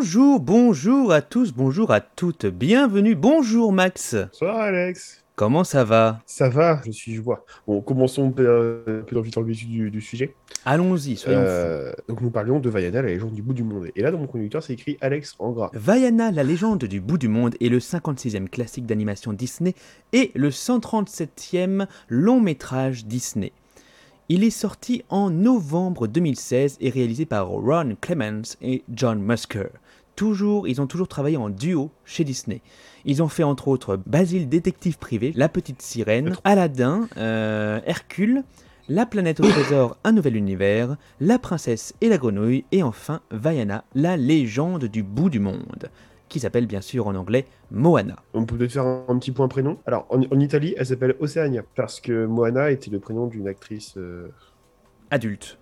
Bonjour, bonjour à tous, bonjour à toutes, bienvenue, bonjour Max. Bonsoir Alex. Comment ça va? Ça va, je suis joie. Bon, commençons euh, plus dans le vif du, du sujet. Allons-y, soyons euh, Donc nous parlions de Vaiana, la légende du bout du monde. Et là, dans mon conducteur, c'est écrit Alex en gras. Vaiana, la légende du bout du monde est le 56e classique d'animation Disney et le 137e long métrage Disney. Il est sorti en novembre 2016 et réalisé par Ron Clements et John Musker. Toujours, ils ont toujours travaillé en duo chez Disney. Ils ont fait entre autres Basile détective privé, La petite sirène, Aladdin, euh, Hercule, La planète au trésor, un nouvel univers, La princesse et la grenouille et enfin Vaiana, la légende du bout du monde qui s'appelle bien sûr en anglais Moana. On peut peut-être faire un, petit point prénom? Alors, en, Italie, elle s'appelle Oceania, parce que Moana était le prénom d'une actrice... Euh, adulte.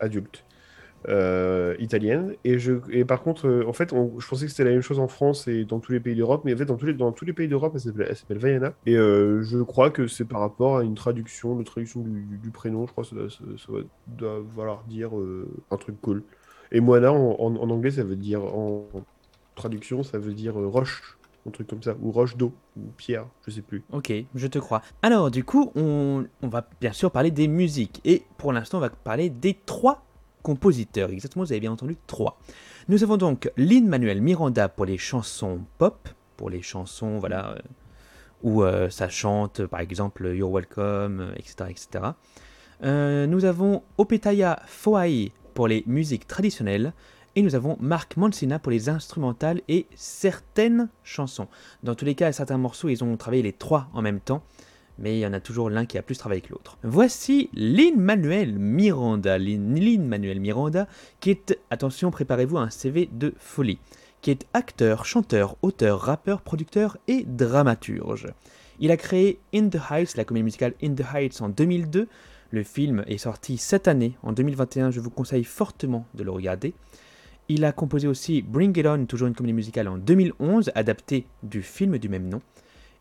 Adulte. Euh, italienne. Et, je, et par contre, euh, en fait, je pensais que c'était la même chose en France et dans tous les pays d'Europe, mais en fait, dans tous les, dans tous les pays d'Europe, elle s'appelle Vaiana. Et je crois que c'est par rapport à une traduction, de traduction du, prénom, je crois que ça, doit, vouloir dire un truc cool. Et Moana, en, en, anglais, ça veut dire, en, traduction, ça veut dire euh, roche, un truc comme ça, ou roche d'eau, ou pierre, je sais plus. Ok, je te crois. Alors, du coup, on, va bien sûr parler des musiques. Et pour l'instant, on va parler des trois compositeurs. Exactement, vous avez bien entendu, trois. Nous avons donc Lin-Manuel Miranda pour les chansons pop, pour les chansons, voilà, euh, où euh, ça chante, par exemple, You're Welcome, etc. etc. nous avons Opetaya Foai pour les musiques traditionnelles, et nous avons Marc Mancina pour les instrumentales et certaines chansons. Dans tous les cas, certains morceaux, ils ont travaillé les trois en même temps, mais il y en a toujours l'un qui a plus travaillé que l'autre. Voici Lin-Manuel Miranda, Lin-Manuel Miranda, qui est, attention, préparez-vous un CV de folie, qui est acteur, chanteur, auteur, rappeur, producteur et dramaturge. Il a créé In the Heights, la comédie musicale In the Heights en 2002. Le film est sorti cette année, en 2021, je vous conseille fortement de le regarder. Il a composé aussi Bring It On, toujours une comédie musicale en 2011, adaptée du film du même nom.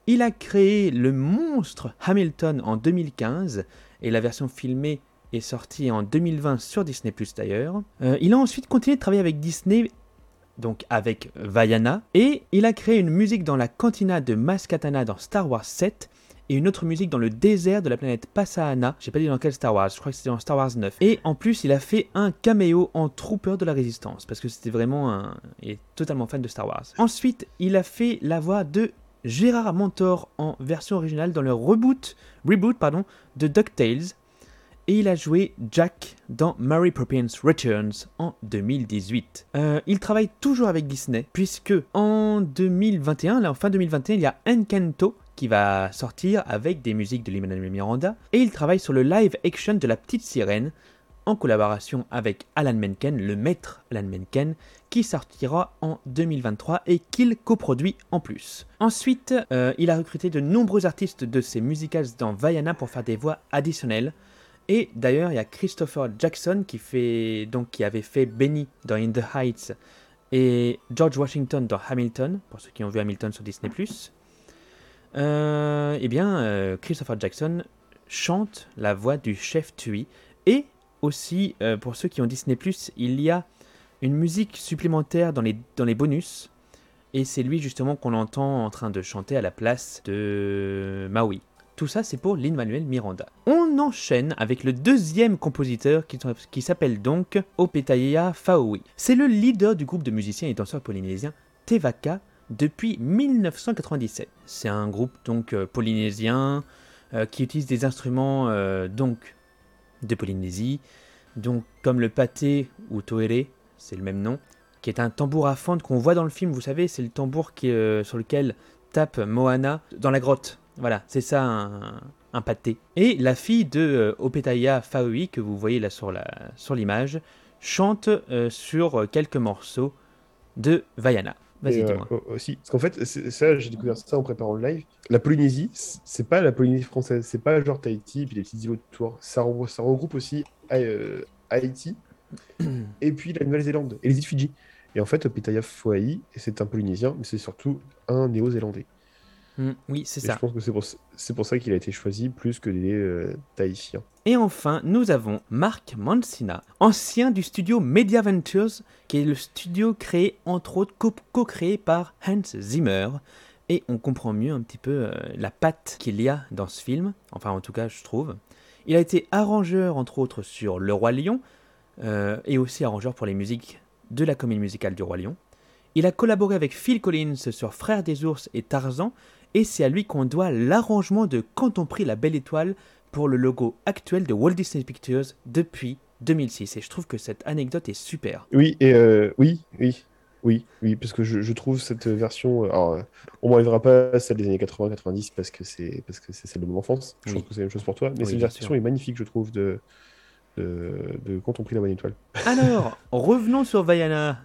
Il a créé le monstre Hamilton en 2015, et la version filmée est sortie en 2020 sur Disney Plus d'ailleurs. Euh, il a ensuite continué de travailler avec Disney, donc avec Vaiana, et il a créé une musique dans la cantina de Maskatana dans Star Wars 7, et une autre musique dans le désert de la planète Passahana. J'ai pas dit dans quel Star Wars, je crois que c'était dans Star Wars 9. Et en plus, il a fait un caméo en Trooper de la Résistance, parce que c'était vraiment un. Il est totalement fan de Star Wars. Ensuite, il a fait la voix de Gérard Mentor en version originale dans le reboot, reboot pardon, de DuckTales. Et il a joué Jack dans Mary Poppins Returns en 2018. Euh, il travaille toujours avec Disney, puisque en 2021, là en fin 2021, il y a Encanto qui va sortir avec des musiques de Lin-Manuel Miranda, et il travaille sur le live action de La Petite Sirène, en collaboration avec Alan Menken, le maître Alan Menken, qui sortira en 2023 et qu'il coproduit en plus. Ensuite, euh, il a recruté de nombreux artistes de ses musicals dans Vaiana pour faire des voix additionnelles. Et d'ailleurs, il y a Christopher Jackson qui, fait, donc, qui avait fait Benny dans In the Heights et George Washington dans Hamilton, pour ceux qui ont vu Hamilton sur Disney ⁇ euh, eh bien, euh, Christopher Jackson chante la voix du chef Tui. Et aussi, euh, pour ceux qui ont Disney ⁇ il y a une musique supplémentaire dans les, bonus. Et c'est lui justement qu'on entend en train de chanter à la place de Maui. Tout ça, c'est pour Lin-Manuel Miranda. On enchaîne avec le deuxième compositeur qui, qui s'appelle donc Opetaya Faoui. C'est le leader du groupe de musiciens et danseurs polynésiens Tevaka depuis 1997. C'est un groupe donc euh, polynésien euh, qui utilise des instruments euh, donc de Polynésie, donc comme le pâté ou toere, c'est le même nom, qui est un tambour à fente qu'on voit dans le film. Vous savez, c'est le tambour sur lequel tape Moana dans la grotte. Voilà, c'est ça un, pâté. Et la fille de Opetaya Faoi, que vous voyez là sur l'image, chante sur quelques morceaux de Vaiana. Vas-y, dis-moi. Euh, aussi, parce qu'en fait, ça, j'ai découvert ça en préparant le live. La Polynésie, c'est pas la Polynésie française, c'est pas genre Tahiti et puis les petits îlots autour. Ça, ça regroupe aussi euh, Haïti et puis la Nouvelle-Zélande et les îles Fidji. Et en fait, Pitaya Foai, c'est un Polynésien, mais c'est surtout un Néo-Zélandais. Mm, oui, c'est ça. je pense que c'est pour, ça qu'il a été choisi plus que des euh, Tahitiens. Et enfin, nous avons Mark Mancina, ancien du studio Media Ventures, qui est le studio créé, entre autres, co- co-créé par Hans Zimmer. Et on comprend mieux un petit peu euh, la patte qu'il y a dans ce film, enfin en tout cas je trouve. Il a été arrangeur, entre autres, sur Le Roi Lion, euh, et aussi arrangeur pour les musiques de la comédie musicale du Roi Lion. Il a collaboré avec Phil Collins sur Frères des ours et Tarzan, et c'est à lui qu'on doit l'arrangement de Quand on prit la belle étoile pour le logo actuel de Walt Disney Pictures depuis 2006. Et je trouve que cette anecdote est super. Oui, et euh, oui, oui, oui, oui, parce que je, je trouve cette version. euh, Alors, euh, on m'enlèvera pas celle des années 80-90 parce que c'est parce que c'est celle de mon enfance. Je Oui. pense que c'est la même chose pour toi. Mais Oui, cette version sûr. est magnifique, je trouve, de, de, de Quand on prit la bonne étoile. Alors, revenons sur Vaiana.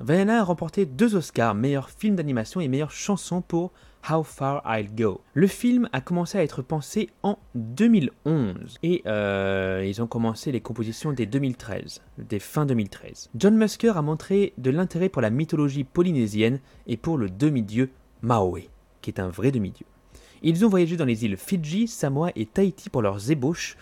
Vaiana a remporté deux Oscars, meilleur film d'animation et meilleure chanson pour How Far I'll Go. Le film a commencé à être pensé en 2011 et euh, ils ont commencé les compositions dès 2013, dès fin 2013. John Musker a montré de l'intérêt pour la mythologie polynésienne et pour le demi-dieu Maui, qui est un vrai demi-dieu. Ils ont voyagé dans les îles Fidji, Samoa et Tahiti pour leurs ébauches,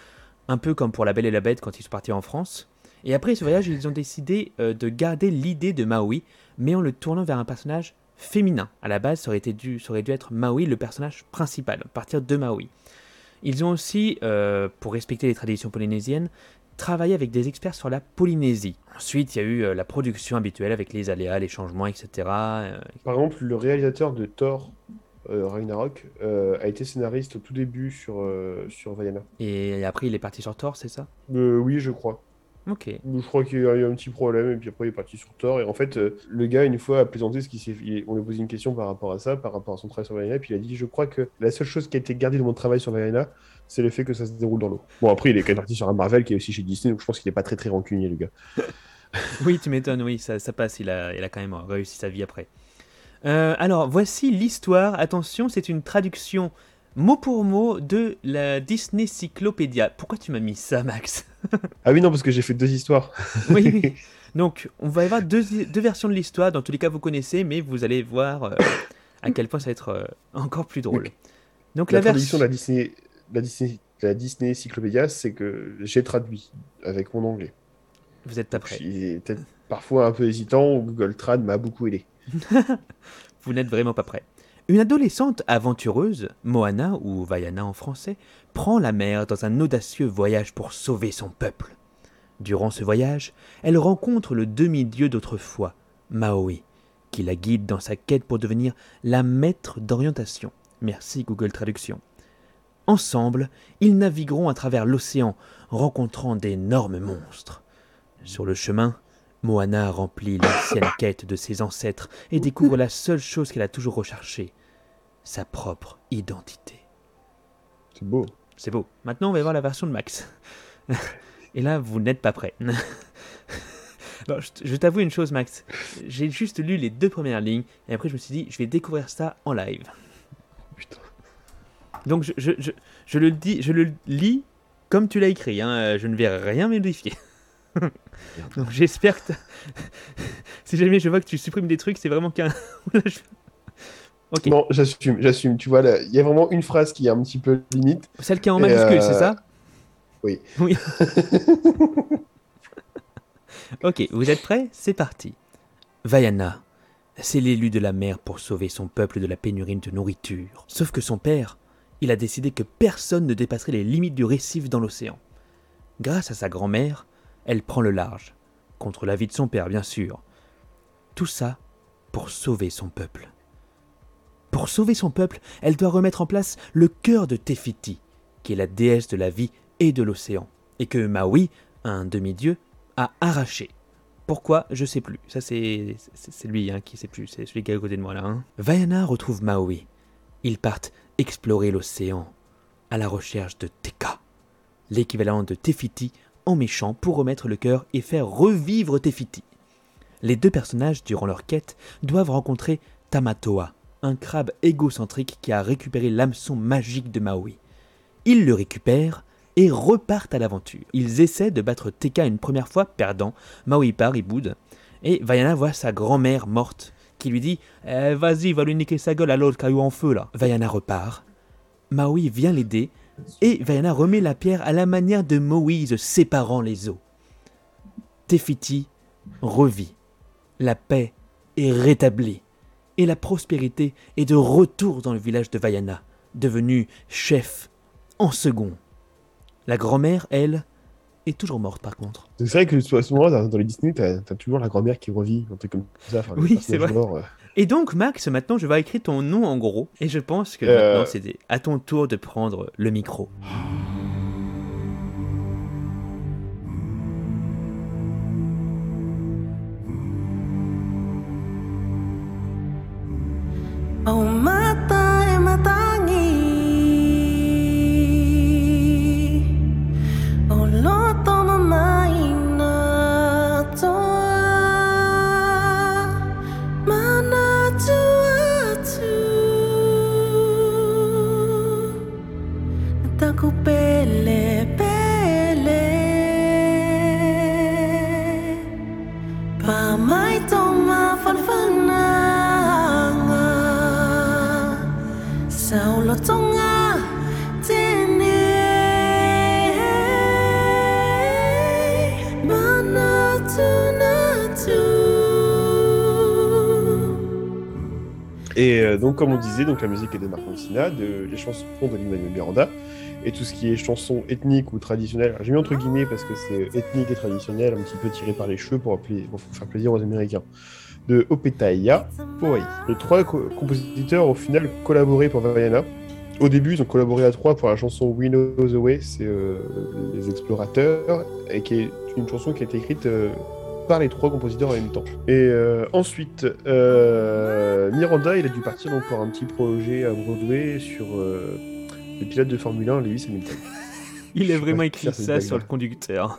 un peu comme pour La Belle et la Bête quand ils sont partis en France. Et après ce voyage, ils ont décidé euh, de garder l'idée de Maui, mais en le tournant vers un personnage féminin. À la base, ça aurait, été dû, ça aurait dû être Maui, le personnage principal, à partir de Maui. Ils ont aussi, euh, pour respecter les traditions polynésiennes, travaillé avec des experts sur la Polynésie. Ensuite, il y a eu euh, la production habituelle avec les aléas, les changements, etc. Par exemple, le réalisateur de Thor euh, Ragnarok euh, a été scénariste au tout début sur, euh, sur Vaiana. et après, il est parti sur Thor, c'est ça? Oui, je crois. Ok. Je crois qu'il y a eu un petit problème et puis après il est parti sur Thor. Et en fait, euh, le gars, une fois, a présenté ce qui s'est. On lui a posé une question par rapport à ça, par rapport à son travail sur. Et puis il a dit Je crois que la seule chose qui a été gardée de mon travail sur Vaiana, c'est le fait que ça se déroule dans l'eau. Bon, après, il est quand même parti sur un Marvel qui est aussi chez Disney, donc je pense qu'il est pas très très rancunier, le gars. Oui, tu m'étonnes, oui, ça, ça passe, il a, il a quand même réussi sa vie après. Euh, alors, voici l'histoire. Attention, c'est une traduction mot pour mot de la Disney Cyclopédia. Pourquoi tu m'as mis ça, Max? Ah oui, non, parce que j'ai fait deux histoires. Oui, oui. Donc, on va y avoir deux, deux versions de l'histoire. Dans tous les cas, vous connaissez, mais vous allez voir euh, à quel point ça va être euh, encore plus drôle. Donc, La la, version. de la Disney, la Disney, la Disney Cyclopédia, c'est que j'ai traduit avec mon anglais. Vous êtes pas peut-être parfois un peu hésitant, Google Trad m'a beaucoup aidé. Vous n'êtes vraiment pas prêt. Une adolescente aventureuse, Moana ou Vaiana en français, prend la mer dans un audacieux voyage pour sauver son peuple. Durant ce voyage, elle rencontre le demi-dieu d'autrefois, Maui, qui la guide dans sa quête pour devenir la maître d'orientation. Merci Google Traduction. Ensemble, ils navigueront à travers l'océan, rencontrant d'énormes monstres. Sur le chemin, Moana remplit l'ancienne quête de ses ancêtres et découvre la seule chose qu'elle a toujours recherchée, sa propre identité. C'est beau. C'est beau. Maintenant, on va voir la version de Max. Et là, vous n'êtes pas prêt. Je t'avoue une chose, Max. J'ai juste lu les deux premières lignes et après, je me suis dit, je vais découvrir ça en live. Putain. Donc, je, je, je, je le, dis, je le lis comme tu l'as écrit. hein. Je ne vais rien modifier. Donc, j'espère que. t'as- si jamais je vois que tu supprimes des trucs, c'est vraiment qu'un. Là, je- Ok. Non, j'assume, j'assume. Tu vois, là, il y a vraiment une phrase qui est un petit peu limite. Celle qui est en majuscule, euh, c'est ça? Oui. Oui. ok, vous êtes prêts? C'est parti. Vaiana, c'est l'élu de la mer pour sauver son peuple de la pénurie de nourriture. Sauf que son père, il a décidé que personne ne dépasserait les limites du récif dans l'océan. Grâce à sa grand-mère, elle prend le large, contre l'avis de son père bien sûr. Tout ça pour sauver son peuple. Pour sauver son peuple, elle doit remettre en place le cœur de Tefiti, qui est la déesse de la vie et de l'océan, et que Maui, un demi-dieu, a arraché. Pourquoi Je sais plus. Ça, c'est lui hein, qui sait plus. C'est celui qui est à côté de moi là. hein. Vaiana retrouve Maui. Ils partent explorer l'océan à la recherche de Teka, l'équivalent de Tefiti méchant pour remettre le cœur et faire revivre Tefiti. Les deux personnages, durant leur quête, doivent rencontrer Tamatoa, un crabe égocentrique qui a récupéré l'hameçon magique de Maui. Ils le récupèrent et repartent à l'aventure. Ils essaient de battre Teka une première fois, perdant. Maui part, il boude. Et Vaiana voit sa grand-mère morte, qui lui dit Eh, Vas-y, va lui niquer sa gueule à l'autre caillou en feu là. Vaiana repart. Maui vient l'aider et Vaiana remet la pierre à la manière de Moïse séparant les eaux. Tefiti revit. La paix est rétablie et la prospérité est de retour dans le village de Vaiana, devenu chef en second. La grand-mère, elle, est toujours morte par contre. C'est vrai que à ce moment-là, dans les Disney, t'as as toujours la grand-mère qui revit, un truc comme ça. enfin, Oui, c'est vrai. mort, euh. Et donc, Max, maintenant, je vais écrire ton nom en gros. Et je pense que Euh. maintenant, c'est à ton tour de prendre le micro. Oh euh, donc, comme on disait, donc la musique est de Marc Messina, de, les chansons de Lin-Manuel Miranda, et tout ce qui est chansons ethniques ou traditionnelles. J'ai mis entre guillemets parce que c'est ethnique et traditionnel, un petit peu tiré par les cheveux pour faire plaisir aux Américains. De Opetaya Poai. Les trois co- compositeurs, au final, collaboré pour Vaiana. Au début, ils ont collaboré à trois pour la chanson We Know the Way, c'est euh, les explorateurs, et qui est une chanson qui a été écrite euh, par les trois compositeurs en même temps. Et euh, ensuite, euh, Miranda, il a dû partir donc pour un petit projet à Broadway sur euh, le pilote de Formule 1, Lewis Hamilton. Il a vraiment écrit ça sur le conducteur.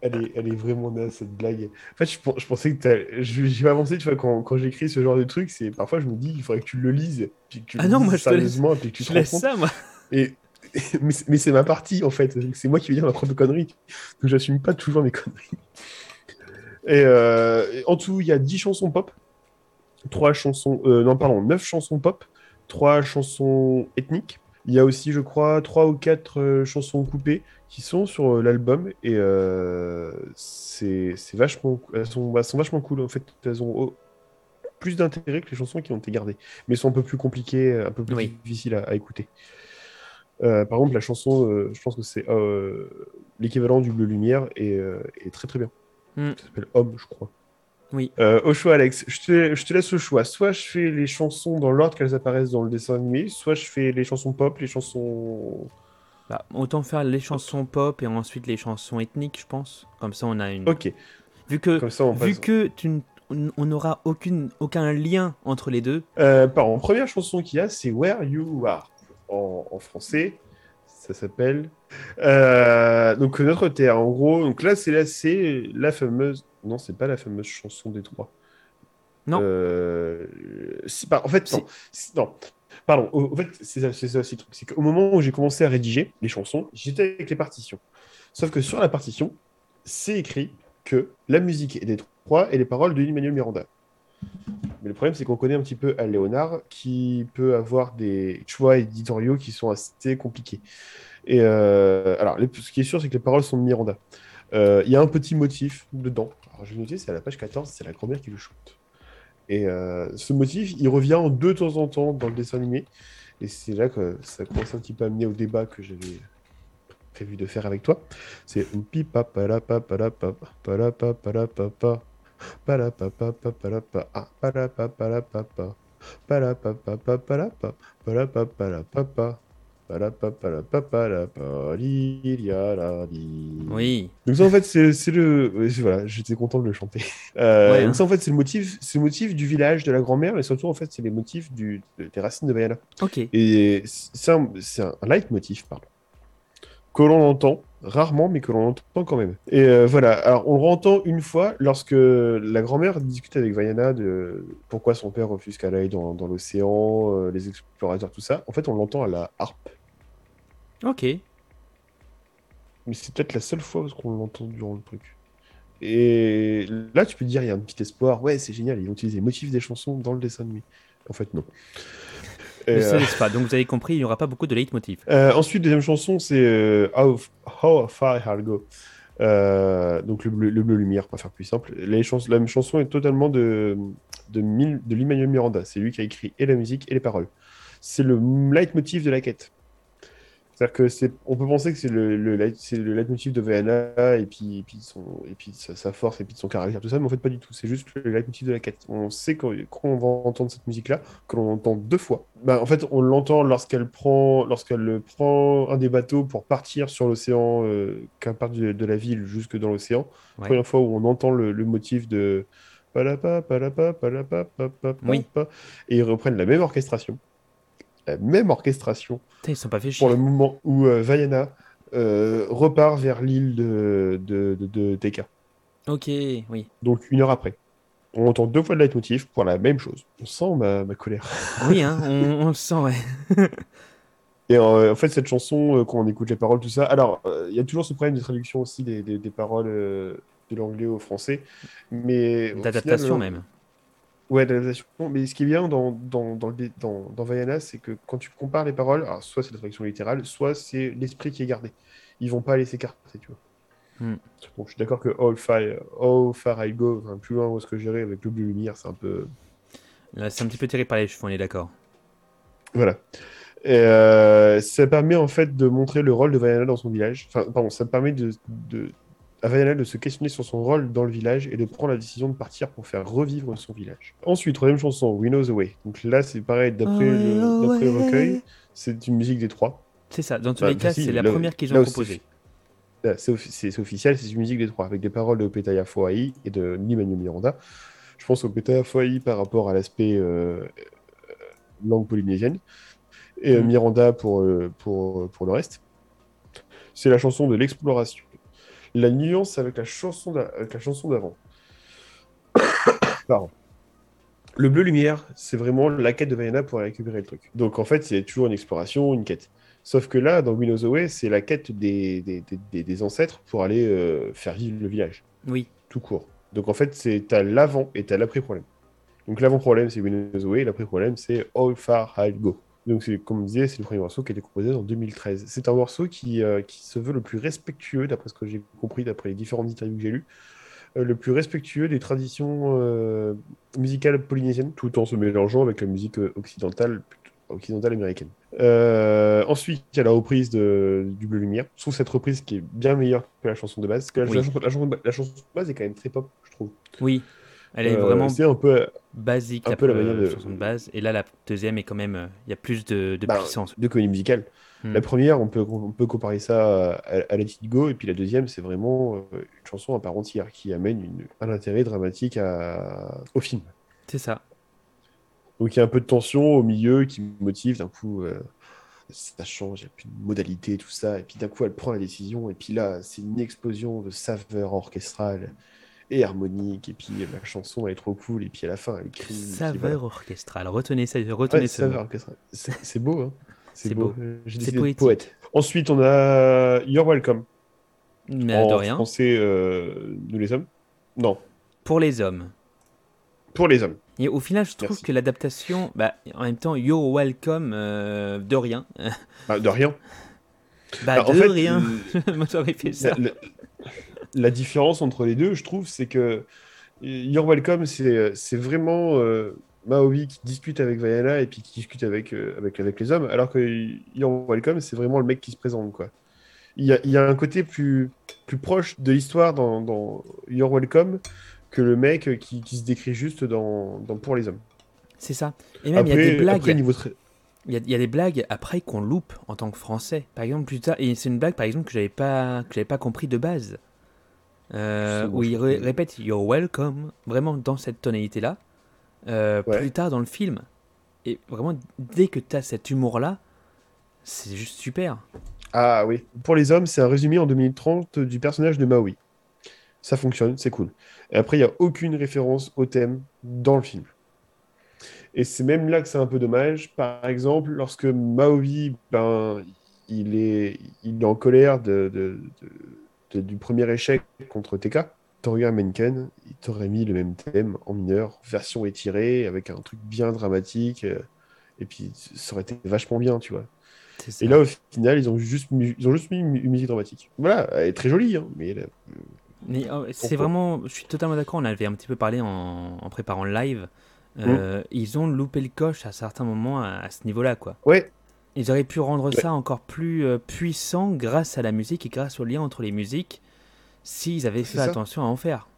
Elle est, elle est vraiment naze, cette blague. En fait, je, je pensais que vais avancer, tu vois, quand, quand j'écris ce genre de truc, c'est parfois je me dis, il faudrait que tu le lises, puis que tu Ah le non, lises moi, je te laisse- sérieusement, puis que tu te laisse rends compte. ça, moi. Et, mais mais c'est ma partie, en fait. C'est moi qui vais dire ma propre connerie. Donc, j'assume pas toujours mes conneries. Et, euh, et en tout, il y a 10 chansons pop. 3 chansons... euh, non, pardon, 9 chansons pop. 3 chansons ethniques. Il y a aussi, je crois, 3 ou 4 chansons coupées qui sont sur euh, l'album. Et euh, c'est vachement... Elles sont, elles sont vachement cool. En fait, elles ont oh, plus d'intérêt que les chansons qui ont été gardées. Mais elles sont un peu plus compliquées, un peu plus Oui. difficiles à- à écouter. Euh, par exemple, la chanson, euh, je pense que c'est euh, l'équivalent du Bleu Lumière et euh, est très très bien. Mm. Ça s'appelle Homme, je crois. Oui. Euh, au choix, Alex, je te, je te laisse le choix. Soit je fais les chansons dans l'ordre qu'elles apparaissent dans le dessin animé, soit je fais les chansons pop, les chansons. Bah, autant faire les chansons pop et ensuite les chansons ethniques, je pense. Comme ça, on a une. Ok, Vu que, comme ça on vu passe. que tu on on n'aura aucune, aucun lien entre les deux. Euh, pardon, première chanson qu'il y a, c'est Where You Are. En, en français, ça s'appelle. Euh, donc notre terre, en gros, donc là c'est la, c'est la fameuse. Non, c'est pas la fameuse chanson des trois. Non. Euh, par- en fait, non. Pardon, au, au fait, c'est ça, c'est ça aussi le truc. C'est qu'au moment où j'ai commencé à rédiger les chansons, j'étais avec les partitions. Sauf que sur la partition, c'est écrit que la musique est des trois et les paroles de Lin-Manuel Miranda. Mais le problème, c'est qu'on connaît un petit peu Al Léonard, qui peut avoir des choix éditoriaux qui sont assez compliqués. Et euh, alors, ce qui est sûr, c'est que les paroles sont de Miranda. Euh, Il y a un petit motif dedans. Alors, je vais noter, c'est à la page 14, c'est la grand-mère qui le chante. Et euh, ce motif, il revient de temps en temps dans le dessin animé. Et c'est là que ça commence un petit peu à amener au débat que j'avais prévu de faire avec toi. C'est oupi pa pa la pa pa la pa pa la pa pa la pa ah. Oui. Donc ça en fait c'est le voilà j'étais content de le chanter. Euh, Ouais, hein. donc ça en fait c'est le motif c'est le motif du village de la grand-mère mais surtout en fait c'est les motifs du des racines de Bayana. Ok. Et c'est un, c'est un leitmotiv, pardon, que l'on entend rarement, mais que l'on entend quand même. Et euh, voilà, alors on le entend une fois lorsque la grand-mère discute avec Vaiana de pourquoi son père refuse qu'elle aille dans, dans l'océan, euh, les explorateurs, tout ça. En fait, on l'entend à la harpe. Ok. Mais c'est peut-être la seule fois qu'on l'entend durant le truc. Et là, tu peux te dire, il y a un petit espoir. Ouais, c'est génial, ils ont utilisé les motifs des chansons dans le dessin animé. En fait, non. Ne Et, se euh, pas. Donc vous avez compris, il n'y aura pas beaucoup de leitmotiv. euh, ensuite, deuxième chanson, c'est euh, How, How Far I'll Go. Euh, donc le bleu, le bleu lumière, pour faire plus simple. Les chans- la même chanson est totalement de, de, Mil- de Lin-Manuel Miranda. C'est lui qui a écrit et la musique et les paroles. C'est le leitmotiv de la quête. C'est-à-dire que c'est, on peut penser que c'est le, le, le leitmotiv de Vaiana et puis, et puis, son, et puis sa, sa force et puis de son caractère, tout ça, mais en fait pas du tout. C'est juste le leitmotiv de la quête. On sait quand, quand on va entendre cette musique-là, que l'on entend deux fois. Bah, en fait, on l'entend lorsqu'elle prend, lorsqu'elle prend un des bateaux pour partir sur l'océan, euh, qu'à part de, de la ville jusque dans l'océan. Ouais. Première fois où on entend le, le motif de palapa, palapa, palapa, palapa, Oui. et ils reprennent la même orchestration. La même orchestration Putain, ils sont pas fait chier. pour le moment où euh, Vaiana euh, repart vers l'île de, de, de, de. Ok, oui. Donc une heure après. On entend deux fois le leitmotiv pour la même chose. On sent ma, ma colère. Oui, hein, on, on le sent, ouais. Et euh, en fait, cette chanson, euh, quand on écoute les paroles, tout ça. Alors, il y a toujours ce problème de traduction aussi des, des, des paroles de l'anglais au français. Mais. D'adaptation même. Ouais. Mais ce qui est bien dans, dans, dans, dans, dans Vaiana, c'est que quand tu compares les paroles, alors soit c'est la traduction littérale, soit c'est l'esprit qui est gardé. Ils vont pas les s'écarter, tu vois. Hmm. Bon, je suis d'accord que All Fire, All Far I Go, enfin, plus loin où est-ce que j'irai avec le bleu lumière, c'est un peu. Là, c'est un petit peu tiré par les cheveux, on est d'accord. Voilà. Et, euh, ça permet en fait de montrer le rôle de Vaiana dans son village. Enfin, pardon, ça permet de, de, Vaiana de se questionner sur son rôle dans le village et de prendre la décision de partir pour faire revivre son village. Ensuite, troisième chanson, We Know the Way. Donc là, c'est pareil, d'après le, recueil, c'est une musique des trois. C'est ça. Dans tous Bah, les cas, si, c'est la là- première qu'ils ont proposée. C'est offi- c'est c'est officiel, c'est une musique des trois, avec des paroles de Petaya Foai et de Nimanu Miranda. Je pense au Petaya Foai par rapport à l'aspect euh, euh, langue polynésienne, et euh, Mm. Miranda pour, pour, pour le reste. C'est la chanson de l'exploration. La nuance avec la chanson d'avant. Pardon. Le bleu lumière, c'est vraiment la quête de Vaiana pour aller récupérer le truc. Donc en fait, c'est toujours une exploration, une quête. Sauf que là, dans Way, c'est la quête des, des, des- des- des ancêtres pour aller euh, faire vivre le village, Oui. tout court. Donc en fait, c'est t'as l'avant et t'as l'après-problème. Donc l'avant-problème, c'est the Way, l'après-problème, c'est All Far I'll Go. Donc c'est comme on disait, c'est le premier morceau qui a été composé en 2013. C'est un morceau qui, euh, qui se veut le plus respectueux, d'après ce que j'ai compris, d'après les différentes interviews que j'ai lues, euh, le plus respectueux des traditions euh, musicales polynésiennes, tout en se mélangeant avec la musique occidentale, plutôt occidentale américaine. Ensuite, il y a la reprise de, du Bleu Lumière. Je trouve cette reprise qui est bien meilleure que la chanson de base. Parce que la, Oui. la chanson, la chanson de- la chanson de base est quand même très pop, je trouve. Oui. Elle est Euh, vraiment C'est un peu basique, un la peu la manière de- chanson de base. Et là, la deuxième est quand même. euh, Il y a plus de, de bah, puissance. de comédie musicale. Hmm. La première, on peut, on peut comparer ça à, à Let It Go, et puis la deuxième, c'est vraiment euh, une chanson à part entière qui amène une- un intérêt dramatique à- au film. C'est ça. Donc il y a un peu de tension au milieu qui motive. D'un coup, euh, ça change, il n'y a plus de modalité, tout ça. Et puis d'un coup, elle prend la décision. Et puis là, c'est une explosion de saveur orchestrale et harmonique. Et puis la chanson, elle est trop cool. Et puis à la fin, elle crie. Saveur orchestrale. Retenez ça. Retenez Ouais, saveur orchestrale. C'est beau, hein C'est beau. Euh, J'ai décidé poétique. poète. Ensuite, on a You're Welcome. Mais en de rien. français, euh, nous les hommes Non, Pour les hommes. pour les hommes. Et au final, je trouve Merci. que l'adaptation, bah, en même temps, You're welcome, euh, de rien. Ah, de rien. bah, Bah, en de fait, rien. euh, Moi, j'aurais fait ça. La, la- la différence entre les deux, je trouve, c'est que You're Welcome, c'est vraiment euh, Maui qui discute avec Vaiana et puis qui discute avec, euh, avec, avec les hommes, alors que You're Welcome, c'est vraiment le mec qui se présente, quoi. Il y a, il y a un côté plus, plus proche de l'histoire dans, dans You're Welcome que le mec qui, qui se décrit juste dans, dans Pour les hommes. C'est ça. Et même, il y a des blagues. après, niveau Il y, a, il y a des blagues après qu'on loupe en tant que français. Par exemple, plus tard, et c'est une blague par exemple que j'avais pas que j'avais pas compris de base. Euh, où il ré- répète You're welcome, vraiment dans cette tonalité là, Ouais. plus tard dans le film. Et vraiment, dès que tu as cet humour là, c'est juste super. Ah oui. Pour les hommes, c'est un résumé en 2030 du personnage de Maui. Ça fonctionne, c'est cool. Et après, il n'y a aucune référence au thème dans le film. Et c'est même là que c'est un peu dommage. Par exemple, lorsque Maui, ben, il est, il est en colère de, de- de- de- du premier échec contre eu un Menken, il t'aurait mis le même thème en mineur, version étirée, avec un truc bien dramatique. euh, et puis, ça aurait été vachement bien, tu vois. Et là, au final, ils ont juste mis, ils ont juste mis une musique dramatique. Voilà, elle est très jolie, hein, mais elle- Mais, oh, c'est vraiment, je suis totalement d'accord. On avait un petit peu parlé en, en préparant le live. Euh, Ils ont loupé le coche à certains moments à, à ce niveau-là, quoi. Ouais, Ils auraient pu rendre Ouais. ça encore plus euh, puissant grâce à la musique et grâce au lien entre les musiques, s'ils avaient fait ça. attention à en faire.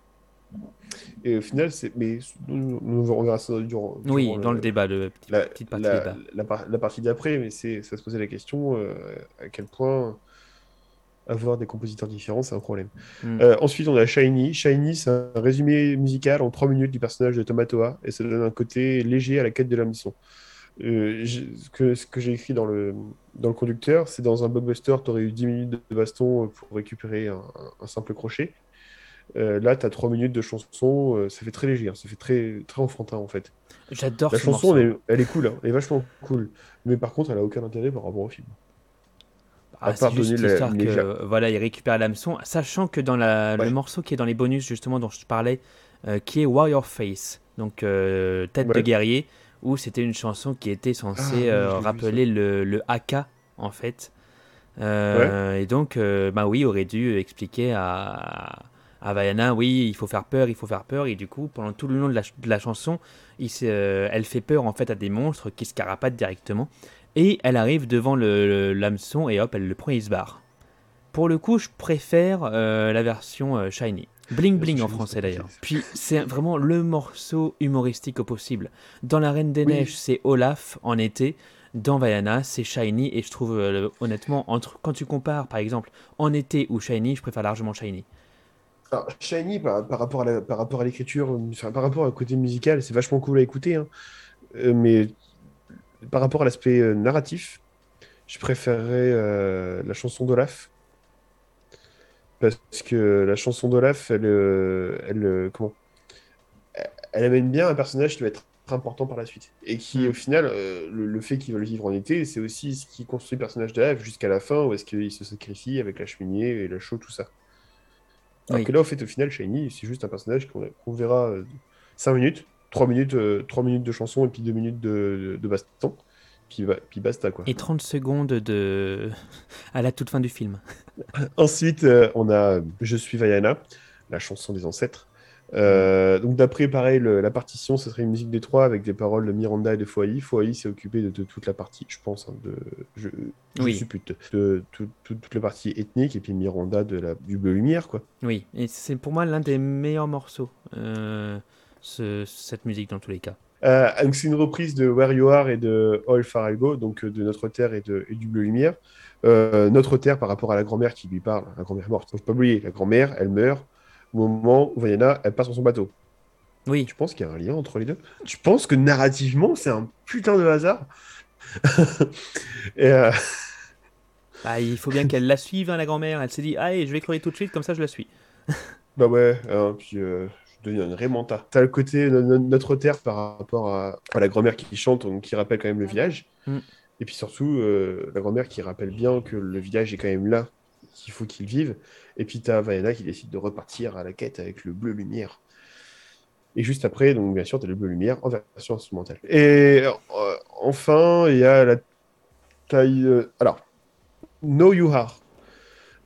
et au final, c'est. Mais nous, nous- on verra ça durant. Oui, dans le débat, le petit- la, petite partie la, débat. la par- la partie d'après, mais c'est ça se posait la question euh, à quel point avoir des compositeurs différents, c'est un problème. Mm. Euh, ensuite, on a Shiny. Shiny, c'est un résumé musical en 3 minutes du personnage de Tomatoa, et ça donne un côté léger à la quête de l'hameçon. Euh, que, ce que j'ai écrit dans le, dans le conducteur, c'est dans un blockbuster, tu aurais eu 10 minutes de baston pour récupérer un, simple crochet. Euh, là, tu as 3 minutes de chanson, euh, ça fait très léger, hein, ça fait très, très enfantin en fait. J'adore La ce chanson, elle est, elle est cool, hein, elle est vachement cool. Mais par contre, elle a aucun intérêt par rapport au film. Ah, c'est juste la- que voilà, il récupère l'hameçon, sachant que dans la, Ouais. le morceau qui est dans les bonus justement dont je te parlais, euh, qui est Warrior Face, donc euh, tête de guerrier, où c'était une chanson qui était Ah, censée oui, euh, rappeler le, le haka en fait. Euh, Et donc, euh, bah oui, aurait dû expliquer à, à Vaiana, oui, il faut faire peur, il faut faire peur, et du coup, pendant tout le long de la, ch- de la chanson, il euh, elle fait peur en fait à des monstres qui se carapatent directement. Et elle arrive devant le- le- l'hameçon et hop, elle le prend et il se barre. Pour le coup, je préfère euh, la version euh, Shiny. Bling Bling en français d'ailleurs. Puis c'est vraiment le morceau humoristique au possible. Dans La Reine des Oui. Neiges, c'est Olaf en été. Dans Vaiana, c'est Shiny. Et je trouve, euh, honnêtement, entre, quand tu compares par exemple en été ou Shiny, je préfère largement Shiny. Alors, Shiny, par, par rapport à la- par rapport à l'écriture, enfin, par rapport au côté musical, c'est vachement cool à écouter. hein. Euh, mais par rapport à l'aspect euh, narratif, je préférerais la chanson d'Olaf. Parce que la chanson d'Olaf, elle, euh, elle, euh, comment? Elle amène bien un personnage qui va être important par la suite. Et qui, Mm. au final, euh, le, le fait qu'il va le vivre en été, c'est aussi ce qui construit le personnage d'Olaf jusqu'à la fin, où est-ce qu'il se sacrifie avec la cheminée et la chaux, tout ça. Alors Oui. que là, au fait, au final, Shiny, c'est juste un personnage qu'on verra 5 minutes, 3 minutes, euh, trois minutes de chanson et puis 2 minutes de, de baston. Puis, puis basta, quoi. Et 30 secondes de... à la toute fin du film. Ensuite, euh, on a Je suis Vaiana, la chanson des ancêtres. Euh, donc d'après, pareil, le- la partition, ce serait une musique des trois avec des paroles de Miranda et de Foaï. Foaï s'est occupé de, de toute la partie, je pense, hein, de, je, je Oui. suppute, de tout- tout- toute la partie ethnique et puis Miranda de la, du bleu lumière, quoi. Oui, et c'est pour moi l'un des meilleurs morceaux, euh, ce- cette musique dans tous les cas. Euh, c'est une reprise de Where You Are et de All Farago, donc euh, de Notre Terre et, de, et du Bleu Lumière. Euh, Notre Terre par rapport à la grand-mère qui lui parle, la grand-mère morte. Faut pas oublier, la grand-mère, elle meurt au moment où Vaiana, elle passe sur son bateau. Oui, Tu penses qu'il y a un lien entre les deux? Tu penses que narrativement, c'est un putain de hasard Et, euh, bah, il faut bien qu'elle la suive, hein, la grand-mère. Elle s'est dit, allez, je vais crever tout de suite, comme ça je la suis. Bah ouais, hein, puis euh, deviens une Raymanta. T'as le côté no- no- Notre Terre par rapport à, à la grand-mère qui chante, donc qui rappelle quand même le village. Mm. Et puis surtout, euh, la grand-mère qui rappelle bien que le village est quand même là, qu'il faut qu'il vive. Et puis t'as Vaiana qui décide de repartir à la quête avec le bleu lumière. Et juste après, donc bien sûr, t'as le bleu lumière en version instrumentale. Et euh, enfin, il y a la taille. euh, alors, Know You Are.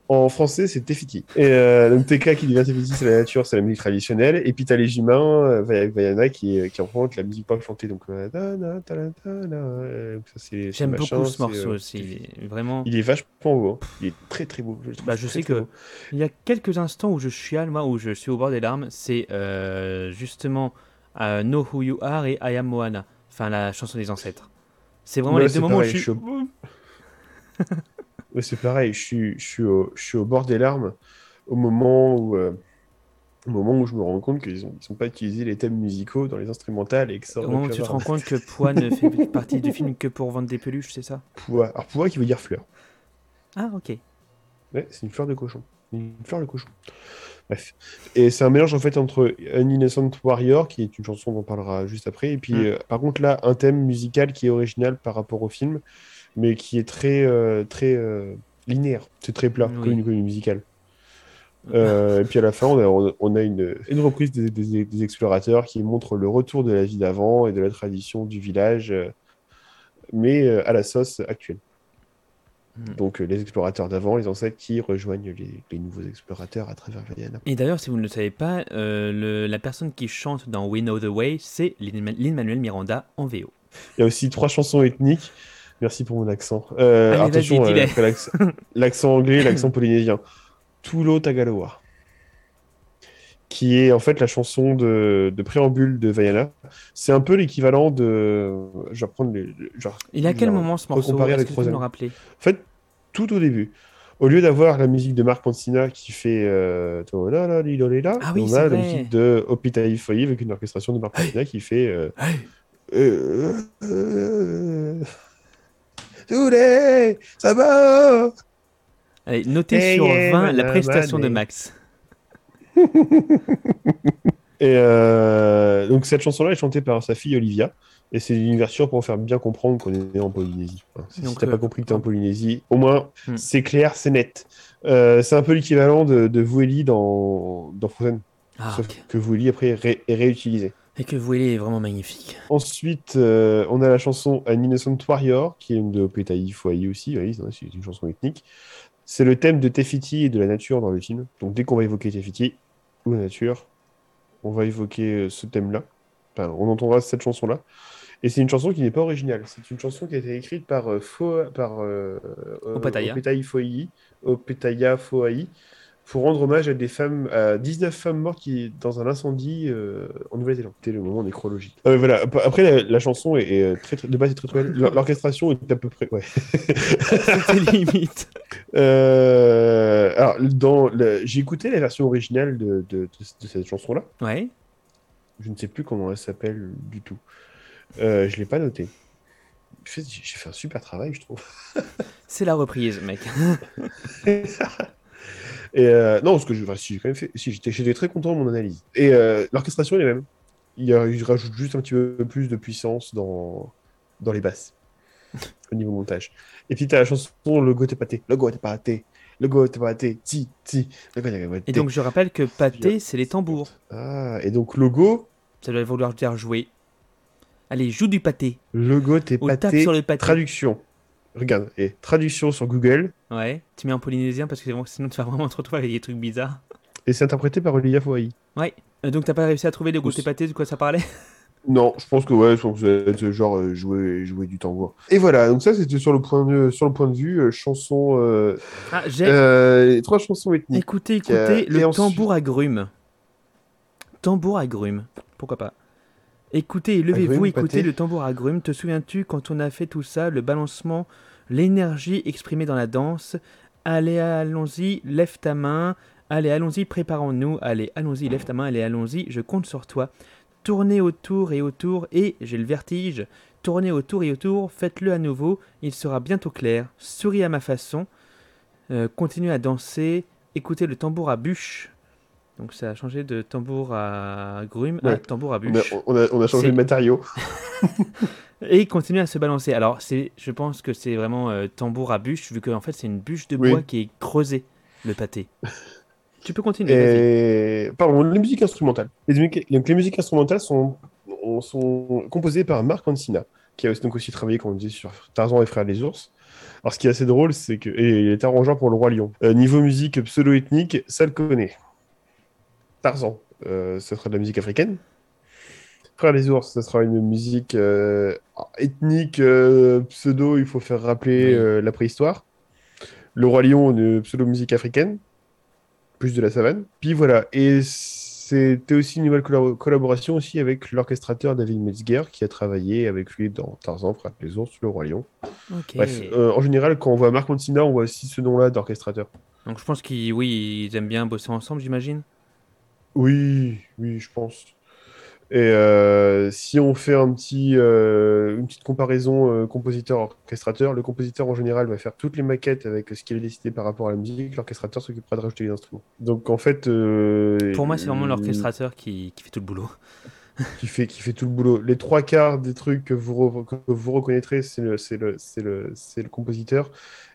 En français, c'est Tefiti. Et euh, donc Teka qui devient Tefiti, c'est la nature, c'est la musique traditionnelle. Et puis t'as les humains, euh, Vaiana qui, qui représente la musique pop chantée. Donc, euh, euh, donc J'aime beaucoup ce morceau euh, aussi. Il est Vraiment. Il est vachement beau. hein. Il est très très beau. Bah, je très, sais très que- beau. Il y a quelques instants où je chiale, moi, où je suis au bord des larmes. C'est euh, justement euh, Know Who You Are et I Am Moana. Enfin, la chanson des ancêtres. C'est vraiment Ouais, les deux moments où pareil, je suis. je suis Ouais, c'est pareil, je suis, je, suis au, je suis au bord des larmes au moment où, euh, au moment où je me rends compte qu'ils n'ont ils sont pas utilisé les thèmes musicaux dans les instrumentales et que ça Au moment où tu te rends compte que Poids ne fait partie du film que pour vendre des peluches, c'est ça? Pouvoir. Alors, pouvoir qui veut dire fleur. Ah, ok. Ouais, c'est une fleur de cochon. Une fleur de cochon. Bref. Et c'est un mélange en fait entre An Innocent Warrior, qui est une chanson dont on parlera juste après, et puis Mm. euh, par contre là, un thème musical qui est original par rapport au film, mais qui est très, euh, très euh, linéaire. C'est très plat Oui. comme une comédie musicale. Euh, et puis à la fin, on a, on- on a une, une reprise des, des- des explorateurs qui montre le retour de la vie d'avant et de la tradition du village, mais à la sauce actuelle. Hmm. Donc euh, les explorateurs d'avant, les ancêtres qui rejoignent les, les nouveaux explorateurs à travers Valiana. Et d'ailleurs, si vous ne le savez pas, euh, le- la personne qui chante dans We Know the Way, c'est Lin- Lin-Manuel Miranda en VO. Il y a aussi trois chansons ethniques. Merci pour mon accent. Euh, Allez, attention, euh, l'accent- anglais l'accent polynésien. Tulo Tagaloa. Qui est en fait la chanson de, de préambule de Vaiana. C'est un peu l'équivalent de. Je vais reprendre les. Genre, Il à quel genre, moment ce morceau? Est-ce avec peux me rappeler? En fait, tout au début. Au lieu d'avoir la musique de Marc Pansina qui fait euh, Ah oui, on a la musique de Hopitai Foyi avec une orchestration de Marc Pansina qui fait euh, euh, Today, ça va Allez, notez Hey, sur yeah, 20 la madame, prestation de allez. Max. Et euh, donc cette chanson-là est chantée par sa fille Olivia. Et c'est une version pour faire bien comprendre qu'on est en Polynésie. Hein, Si t'as euh, pas compris que t'es en Polynésie, au moins Hmm. c'est clair, c'est net. Euh, c'est un peu l'équivalent de, de Vueli dans, dans Frozen. Ah, Sauf que Vueli après est, ré- est réutilisé. Et que vous est vraiment magnifique. Ensuite, euh, on a la chanson An Innocent Warrior, qui est une de Petai Foai aussi, oui, c'est une chanson ethnique. C'est le thème de Tefiti et de la nature dans le film. Donc dès qu'on va évoquer Tefiti ou la nature, on va évoquer euh, ce thème-là. Enfin, on entendra cette chanson-là. Et c'est une chanson qui n'est pas originale. C'est une chanson qui a été écrite par, euh, Fo- par euh, euh. Opetaï pour rendre hommage à des femmes, à 19 femmes mortes qui, dans un incendie euh, en Nouvelle-Zélande. C'était le moment nécrologique. Euh, voilà. Ap- Après, la, la chanson est, est, euh, très, très- de base est très, très L'orchestration est à peu près. Ouais. C'était limite. Euh, alors, dans le- j'ai écouté la version originale de, de, de- de cette chanson-là. Ouais. Je ne sais plus comment elle s'appelle du tout. Euh, je l'ai pas noté. En fait, J'ai j'ai fait un super travail, je trouve. C'est la reprise, mec. Et euh, non, parce que je, enfin, si, j'ai quand même fait. Si, j'étais j'étais très content de mon analyse. Et euh, l'orchestration est la même. Il, rajoute juste un petit peu plus de puissance dans, dans les basses, au niveau montage. Et puis, tu as la chanson Le go t'es pâté. Le go t'es pâté. Le go t'es pâté. Ti, ti. Pâté. Et donc, je rappelle que pâté, c'est les tambours. Ah, et donc, le go, Ça doit vouloir dire jouer. Allez, joue du pâté. le go t'es Ou tape pâté. sur le pâté. Traduction. Regarde, et traduction sur Google. Ouais. Tu mets en polynésien parce que sinon tu vas vraiment te retrouver avec des trucs bizarres. Et c'est interprété par Olivia Foai. Ouais. Euh, donc, t'as pas réussi à trouver le goût Aussi. des pâtés de quoi ça parlait? Non, je pense que ouais, je pense que va être genre euh, jouer, jouer du tambour. Et voilà, donc ça c'était sur le point de, sur le point de vue euh, chanson, euh, Ah, j'ai. euh, trois chansons ethniques. Écoutez, écoutez, Euh, le ensuite- tambour à grumes. Tambour à grumes. Pourquoi pas? Écoutez, levez-vous, écoutez le tambour à grumes. Te souviens-tu quand on a fait tout ça, le balancement, l'énergie exprimée dans la danse? Allez, allons-y, lève ta main. Allez, allons-y, préparons-nous. Allez, allons-y, lève ta main. Allez, allons-y, je compte sur toi. Tournez autour et autour, et j'ai le vertige. Tournez autour et autour, faites-le à nouveau, il sera bientôt clair. Souris à ma façon. Euh, continuez à danser. Écoutez le tambour à bûche. Donc ça a changé de tambour à grume à tambour à bûche. on a, on a changé de matériau. Et continuez à se balancer. Alors c'est, je pense que c'est vraiment euh, tambour à bûche, vu que en fait c'est une bûche de Oui. bois qui est creusée, le pâté. tu peux continuer. Et pardon, les musiques instrumentales. Les, musiques- donc, les musiques instrumentales sont, on- sont composées par Marc Ancina, qui a aussi, donc aussi travaillé, comme on dit, sur Tarzan et Frères les ours. Alors, ce qui est assez drôle, c'est que. Et il est arrangeur pour Le Roi Lion. Euh, niveau musique pseudo-ethnique, ça le connaît. Tarzan, euh, ça sera de la musique africaine. Frères les ours, ça sera une musique euh, ethnique, euh, pseudo, il faut faire rappeler la préhistoire. Le Roi Lion, une pseudo-musique africaine plus de la savane. Puis voilà, et c'était aussi une nouvelle collab- collaboration aussi avec l'orchestrateur David Metzger qui a travaillé avec lui dans Tarzan, Frère les ours, Le Roi Lion. Bref, euh, en général, quand on voit Marc Mancina, on voit aussi ce nom-là d'orchestrateur. Donc je pense qu'ils, oui, ils aiment bien bosser ensemble, j'imagine. Oui, oui, je pense. Et euh, si on fait un petit, euh, une petite comparaison euh, compositeur-orchestrateur, le compositeur en général va faire toutes les maquettes avec ce qu'il a décidé par rapport à la musique, l'orchestrateur s'occupera de rajouter les instruments. Donc en fait... Pour moi, c'est vraiment l'orchestrateur qui, qui fait tout le boulot. qui fait, qui fait tout le boulot. Les trois quarts des trucs que vous, re- que vous reconnaîtrez, c'est le, c'est le, c'est le, c'est le compositeur.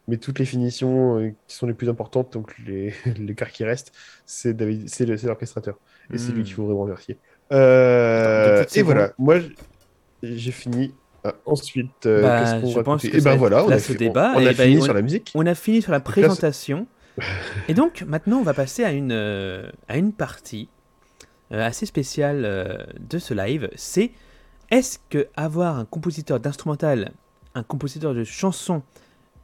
Mais toutes les finitions euh, qui sont les plus importantes, donc les, les quarts qui restent, c'est David, c'est l'orchestrateur. Et c'est lui Hmm. qu'il faut vraiment remercier. Euh, et voilà, moi j'ai fini. Ah, ensuite, euh, Bah, qu'est-ce qu'on je pense que Et ça ben voilà, on a, fait- débat, on, on et a bah, fini on- sur la musique. On a fini sur la présentation. Et donc, maintenant, on va passer à une, euh, à une partie euh, assez spéciale euh, de ce live. C'est est-ce que avoir un compositeur d'instrumental, un compositeur de chansons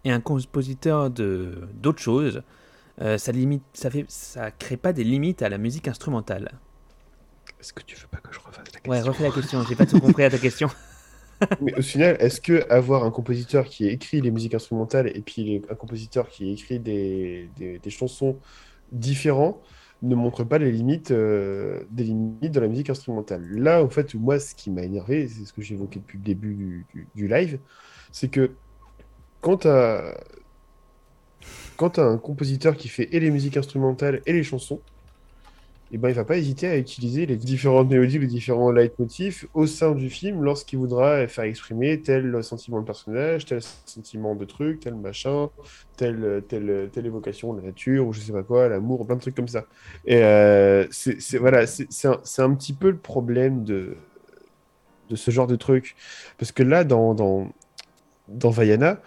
et un compositeur de d'autres choses, euh, ça limite, ça fait, ça crée pas des limites à la musique instrumentale Est-ce que tu veux pas que je refasse la question Ouais, refais la question? J'ai pas tout compris à ta question. Mais au final, est-ce que avoir un compositeur qui écrit les musiques instrumentales et puis les- un compositeur qui écrit des, des, des chansons différents ne montre pas les limites, euh, des limites de la musique instrumentale? Là, en fait, moi, ce qui m'a énervé, c'est ce que j'évoquais depuis le début du, du- du live, c'est que quand tu as, un compositeur qui fait et les musiques instrumentales et les chansons, eh ben, il va pas hésiter à utiliser les différentes mélodies, les différents leitmotifs au sein du film lorsqu'il voudra faire exprimer tel sentiment de personnage, tel sentiment de truc, tel machin, telle, telle, telle évocation de la nature, ou je sais pas quoi, l'amour, plein de trucs comme ça. Et euh, c'est voilà, c'est un, un petit peu le problème de, de ce genre de truc. Parce que là, dans, dans, dans Vaiana,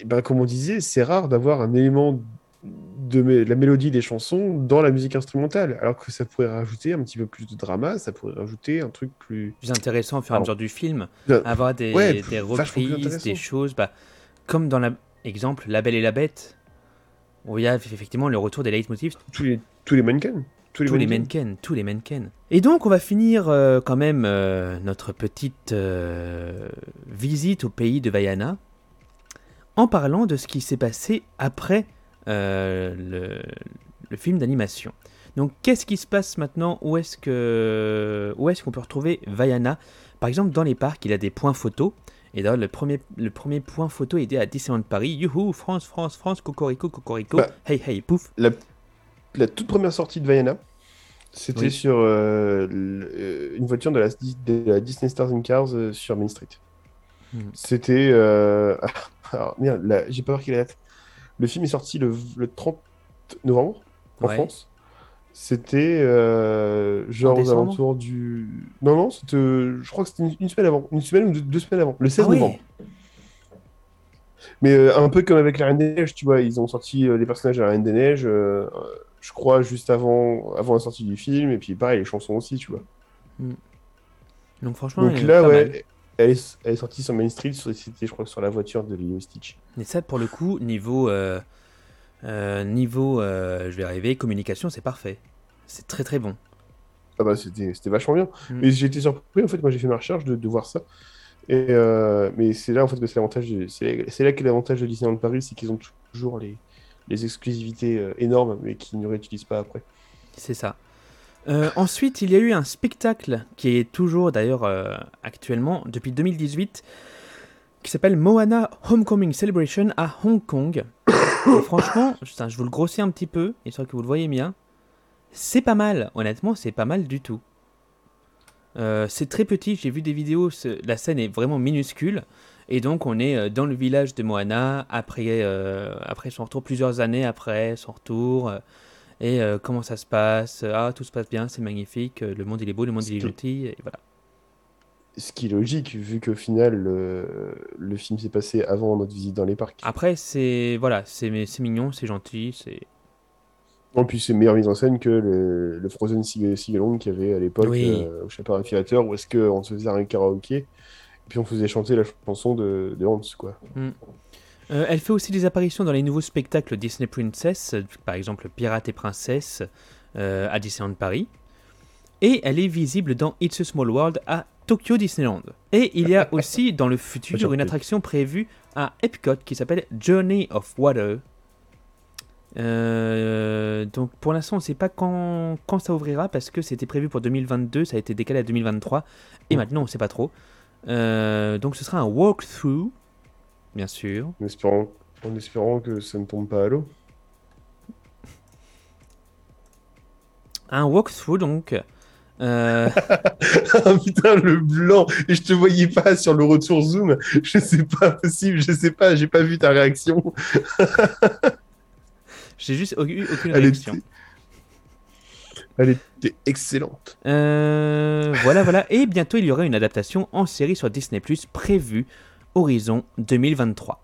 eh ben, comme on disait, c'est rare d'avoir un élément de la mélodie des chansons dans la musique instrumentale, alors que ça pourrait rajouter un petit peu plus de drama, ça pourrait rajouter un truc plus... Plus intéressant au fur et à mesure du film, Euh, avoir des, ouais, des reprises, des choses, bah, comme dans l'exemple La Belle et la Bête, où il y a effectivement le retour des leitmotifs Tous les, tous les mannequins. Tous les tous les mannequins. mannequins, tous les mannequins. Et donc, on va finir euh, quand même euh, notre petite euh, visite au pays de Vaiana en parlant de ce qui s'est passé après euh, le, le film d'animation. Donc, qu'est-ce qui se passe maintenant? Où est-ce que où est-ce qu'on peut retrouver Vaiana? Par exemple, dans les parcs, il a des points photos. Et d'ailleurs, le premier, le premier point photo était à Disneyland Paris. Youhou, France, France, France, Cocorico, Cocorico. Bah. hey, hey, pouf. La toute première sortie de Vaiana, c'était Oui. sur euh, le- une voiture de la, de la Disney Stars and Cars euh, sur Main Street. Hmm. C'était... euh, alors, merde, là, j'ai pas marqué la date. Le film est sorti le, le 30 novembre en Ouais. France. C'était euh, genre aux alentours du... Non, non, c'était, je crois que c'était une, une semaine avant. Une semaine ou deux, deux semaines avant. Le 16 Ah ouais. novembre. Mais euh, un peu comme avec la Reine des Neiges, tu vois, ils ont sorti euh, les personnages de la Reine des Neiges, je crois, juste avant, avant la sortie du film, et puis pareil, les chansons aussi, tu vois. Donc, franchement, Donc là, mal. Elle est, elle est sortie sur Main Street, c'était, je crois, sur la voiture de Lilo Stitch. Et ça, pour le coup, niveau, euh, euh, niveau euh, je vais arriver, communication, c'est parfait. C'est très très bon. Ah bah, c'était, vachement bien. Mm. Mais j'ai été surpris, en fait, moi j'ai fait ma recherche de, de voir ça. Et, mais c'est là, en fait, que c'est l'avantage, c'est, là qu'est l'avantage de Disneyland Paris, c'est qu'ils ont toujours les, les exclusivités énormes, mais qu'ils ne réutilisent pas après. C'est ça. Euh, ensuite, il y a eu un spectacle qui est toujours d'ailleurs euh, actuellement depuis 2018 qui s'appelle Moana Homecoming Celebration à Hong Kong. Franchement, je vous le grossis un petit peu, histoire que vous le voyez bien. C'est pas mal, honnêtement, c'est pas mal du tout. Euh, c'est très petit, j'ai vu des vidéos, la scène est vraiment minuscule. Et donc on est dans le village de Moana après son retour, plusieurs années après son retour. Euh, et euh, comment ça se passe? Ah, tout se passe bien, c'est magnifique, euh, le monde il est beau, le monde il est gentil, et voilà. Ce qui est logique, vu qu'au final, le, le film s'est passé avant notre visite dans les parcs. Après, c'est voilà, c'est c'est mignon, c'est gentil, c'est En plus, c'est meilleure mise en scène que le, le Frozen Sing-Along qu'il y avait à l'époque Oui. euh, au Chapin Amphitheater, où est-ce qu'on se faisait un karaoké, et puis on faisait chanter la chanson de, de Hans, quoi. Euh, elle fait aussi des apparitions dans les nouveaux spectacles Disney Princess, euh, par exemple Pirates et Princesses euh, à Disneyland Paris. Et elle est visible dans It's a Small World à Tokyo Disneyland. Et il y a aussi dans le futur une attraction prévue à Epcot qui s'appelle Journey of Water. Euh, donc pour l'instant on ne sait pas quand, quand ça ouvrira parce que c'était prévu pour 2022, ça a été décalé à 2023 et maintenant on ne sait pas trop. Euh, donc ce sera un walkthrough, bien sûr. En espérant, en espérant que ça ne tombe pas à l'eau. un walkthrough donc Euh, Ah putain, le blanc. Et je te voyais pas sur le retour zoom. Je sais pas possible. Je sais pas. J'ai pas vu ta réaction. J'ai juste eu aucune Elle réaction. était... Elle était excellente. Euh, voilà, voilà. Et bientôt, il y aura une adaptation en série sur Disney Plus prévue Horizon 2023.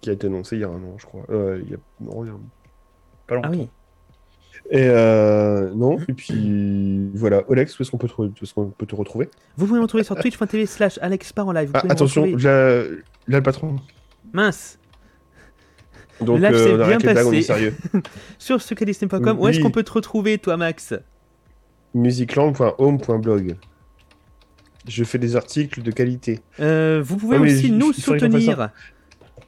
Qui a été annoncé il y a un an, je crois. Euh, il y a... Non, il y a pas longtemps. Ah oui. Et euh, non. Et puis voilà. Olex, où est-ce qu'on peut, te... peut retrouver? Vous pouvez me retrouver sur twitch.tv slash alexpar en live. Ah, attention, là, là le patron. Mince. Donc live euh, on bien les blagues, on est passé. sérieux. Sur secretdisney.com. Où est-ce Oui. qu'on peut te retrouver, toi, Max? Musicland.home.blog. Je fais des articles de qualité. Euh, Vous pouvez Ah, aussi nous soutenir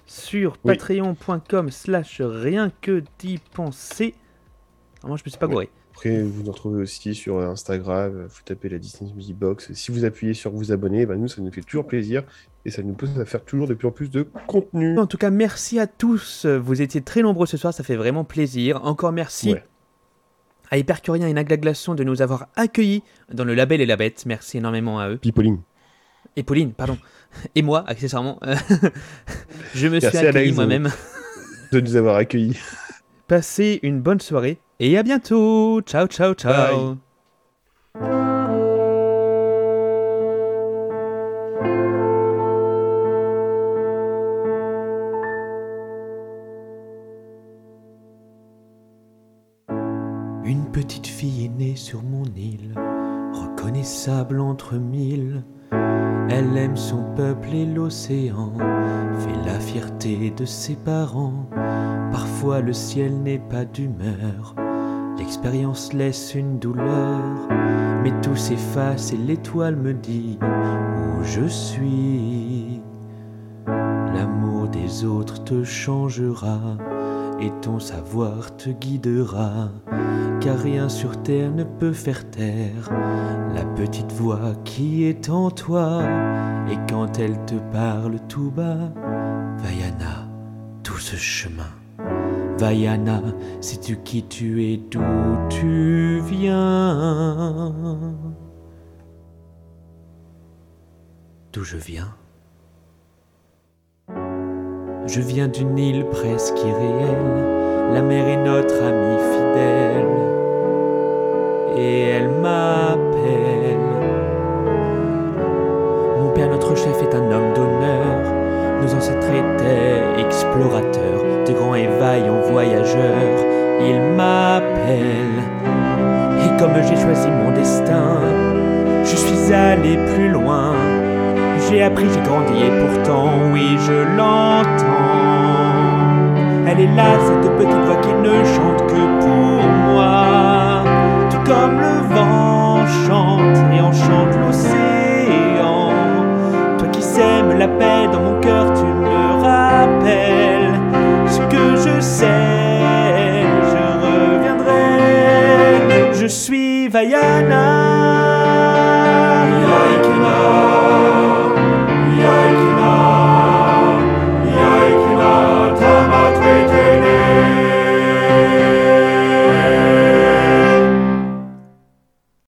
sur Oui. patreon.com slash rien que d'y penser. Ah, moi, je me suis pas gouré. Après, vous nous retrouvez aussi sur Instagram, euh, vous tapez la Disney Music Box. Si vous appuyez sur vous abonner, bah, nous, ça nous fait toujours plaisir et ça nous pousse à faire toujours de plus en plus de contenu. En tout cas, merci à tous. Vous étiez très nombreux ce soir, ça fait vraiment plaisir. Encore merci Ouais. À Hypercurien et Nagla Glaçon de nous avoir accueillis dans le label et la bête. Merci énormément à eux. Pipoline. Et Pauline, pardon. Et moi, accessoirement. Je me suis accueilli moi-même. de nous avoir accueillis. Passez une bonne soirée et à bientôt. Ciao, ciao, ciao. Bye. Sur mon île, reconnaissable entre mille. Elle aime son peuple et l'océan, fait la fierté de ses parents. Parfois le ciel n'est pas d'humeur, l'expérience laisse une douleur. Mais tout s'efface et l'étoile me dit où je suis. L'amour des autres te changera et ton savoir te guidera car rien sur terre ne peut faire taire la petite voix qui est en toi. Et quand elle te parle tout bas, Vaiana, tout ce chemin. Vaiana, sais-tu qui tu es, d'où tu viens? D'où je viens? Je viens d'une île presque irréelle, la mer est notre amie fidèle et elle m'appelle. Mon père, notre chef, est un homme d'honneur. Nos ancêtres étaient explorateurs, de grands et vaillants voyageurs. Il m'appelle. Et comme j'ai choisi mon destin, je suis allé plus loin j'ai appris, j'ai grandi et pourtant, oui, je l'entends. Elle est là, cette petite voix qui ne chante que pour moi. Tout comme le vent chante et en chante l'océan. Toi qui sèmes la paix dans mon cœur, tu me rappelles ce que je sais. Je reviendrai, je suis Vaiana. Vaiana.